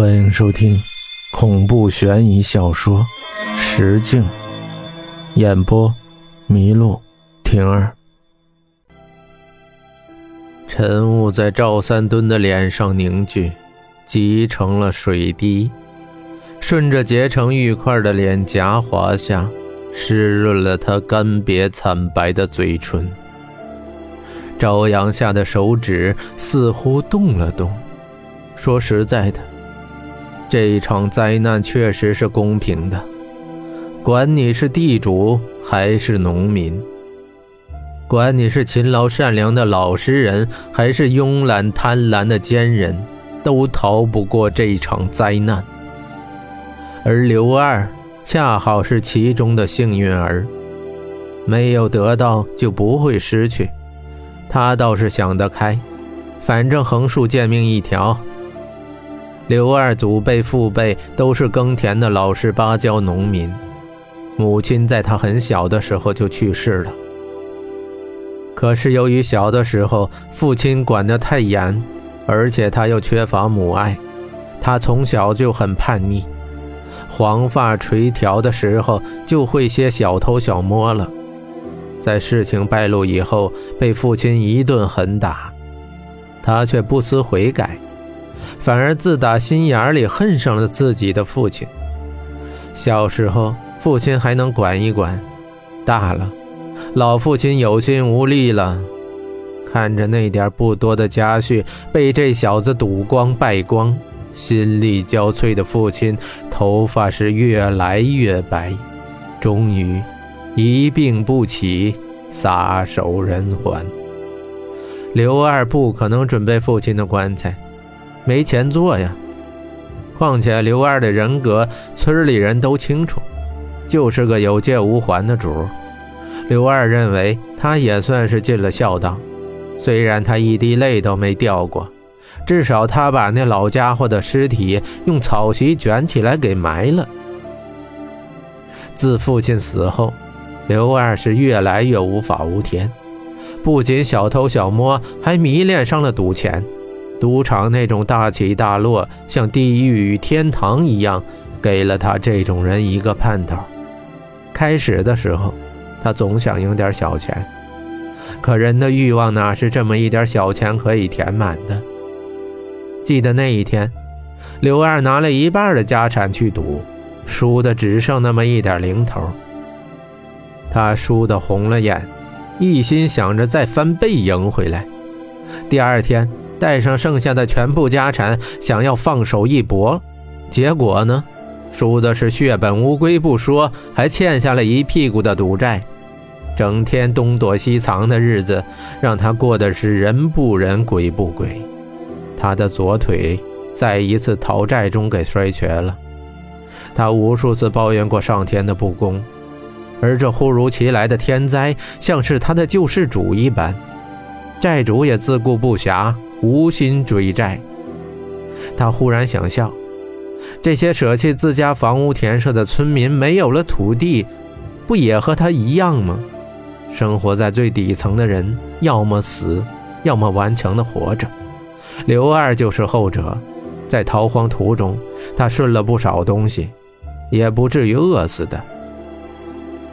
欢迎收听恐怖悬疑小说《石镜》，演播：麋鹿婷儿。晨雾在赵三墩的脸上凝聚，积成了水滴，顺着结成玉块的脸颊滑下，湿润了他干瘪惨白的嘴唇。朝阳下的手指似乎动了动。说实在的。这一场灾难确实是公平的，管你是地主还是农民，管你是勤劳善良的老实人还是慵懒贪婪的奸人，都逃不过这一场灾难。而刘二恰好是其中的幸运儿，没有得到就不会失去，他倒是想得开，反正横竖贱命一条。刘二祖辈、父辈都是耕田的老实巴交农民，母亲在他很小的时候就去世了。可是由于小的时候父亲管得太严，而且他又缺乏母爱，他从小就很叛逆，黄发垂髫的时候就会些小偷小摸了。在事情败露以后，被父亲一顿狠打，他却不思悔改。反而自打心眼里恨上了自己的父亲。小时候，父亲还能管一管；大了，老父亲有心无力了。看着那点不多的家畜被这小子赌光败光，心力交瘁的父亲头发是越来越白，终于一病不起，撒手人寰。刘二不可能准备父亲的棺材。没钱做呀，况且刘二的人格，村里人都清楚，就是个有借无还的主。刘二认为他也算是尽了孝道，虽然他一滴泪都没掉过，至少他把那老家伙的尸体用草席卷起来给埋了。自父亲死后，刘二是越来越无法无天，不仅小偷小摸，还迷恋上了赌钱。赌场那种大起大落，像地狱与天堂一样，给了他这种人一个盼头。开始的时候，他总想赢点小钱，可人的欲望哪是这么一点小钱可以填满的？记得那一天，刘二拿了一半的家产去赌，输的只剩那么一点零头。他输得红了眼，一心想着再翻倍赢回来。第二天。带上剩下的全部家产，想要放手一搏，结果呢，输的是血本无归不说，还欠下了一屁股的赌债，整天东躲西藏的日子，让他过的是人不人鬼不鬼。他的左腿在一次讨债中给摔瘸了，他无数次抱怨过上天的不公，而这忽如其来的天灾，像是他的救世主一般，债主也自顾不暇。无心追债，他忽然想笑：这些舍弃自家房屋田舍的村民，没有了土地，不也和他一样吗？生活在最底层的人，要么死，要么顽强的活着。刘二就是后者，在逃荒途中，他顺了不少东西，也不至于饿死的。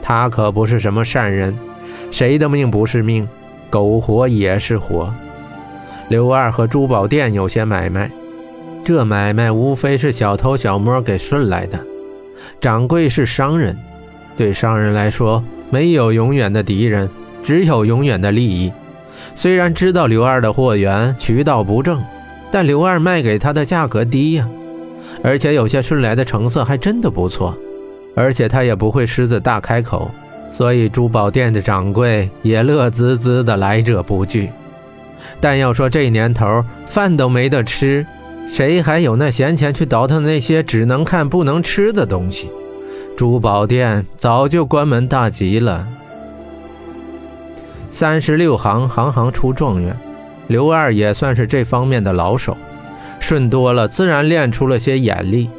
他可不是什么善人，谁的命不是命，苟活也是活。刘二和珠宝店有些买卖，这买卖无非是小偷小摸给顺来的。掌柜是商人，对商人来说，没有永远的敌人，只有永远的利益。虽然知道刘二的货源渠道不正，但刘二卖给他的价格低呀，而且有些顺来的成色还真的不错，而且他也不会狮子大开口，所以珠宝店的掌柜也乐滋滋的来者不拒。但要说这年头饭都没得吃，谁还有那闲钱去倒腾那些只能看不能吃的东西？珠宝店早就关门大吉了。三十六行，行行出状元，刘二也算是这方面的老手，顺多了自然练出了些眼力。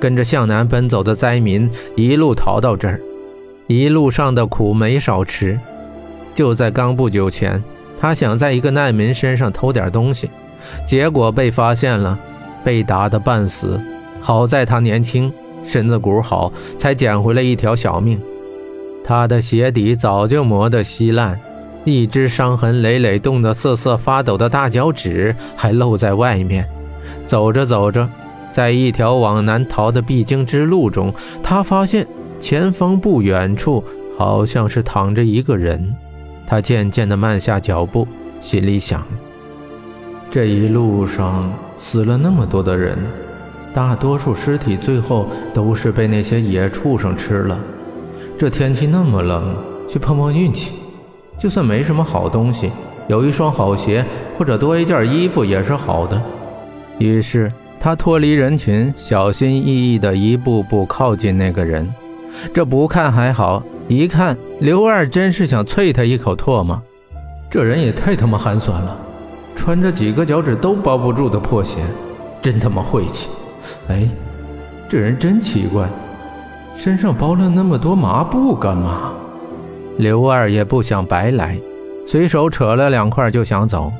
跟着向南奔走的灾民一路逃到这儿，一路上的苦没少吃。就在刚不久前。他想在一个难民身上偷点东西，结果被发现了，被打得半死。好在他年轻，身子骨好，才捡回了一条小命。他的鞋底早就磨得稀烂，一只伤痕累累、冻得瑟瑟发抖的大脚趾还露在外面。走着走着，在一条往南逃的必经之路中，他发现前方不远处好像是躺着一个人。他渐渐地慢下脚步，心里想：这一路上死了那么多的人。大多数尸体最后都是被那些野畜生吃了。这天气那么冷，去碰碰运气，就算没什么好东西，有一双好鞋或者多一件衣服也是好的。于是他脱离人群，小心翼翼地一步步靠近那个人。这不看还好，一看，刘二真是想啐他一口唾沫。这人也太他妈寒酸了，穿着几个脚趾都包不住的破鞋，真他妈晦气。哎，这人真奇怪，身上包了那么多麻布干嘛？刘二也不想白来，随手扯了两块就想走。